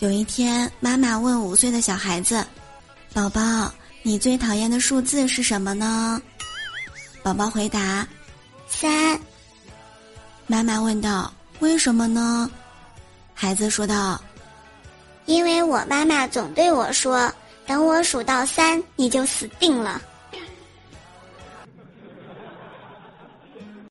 有一天妈妈问五岁的小孩子宝宝你最讨厌的数字是什么呢？宝宝回答三。妈妈问道为什么呢？孩子说道因为我妈妈总对我说等我数到三你就死定了。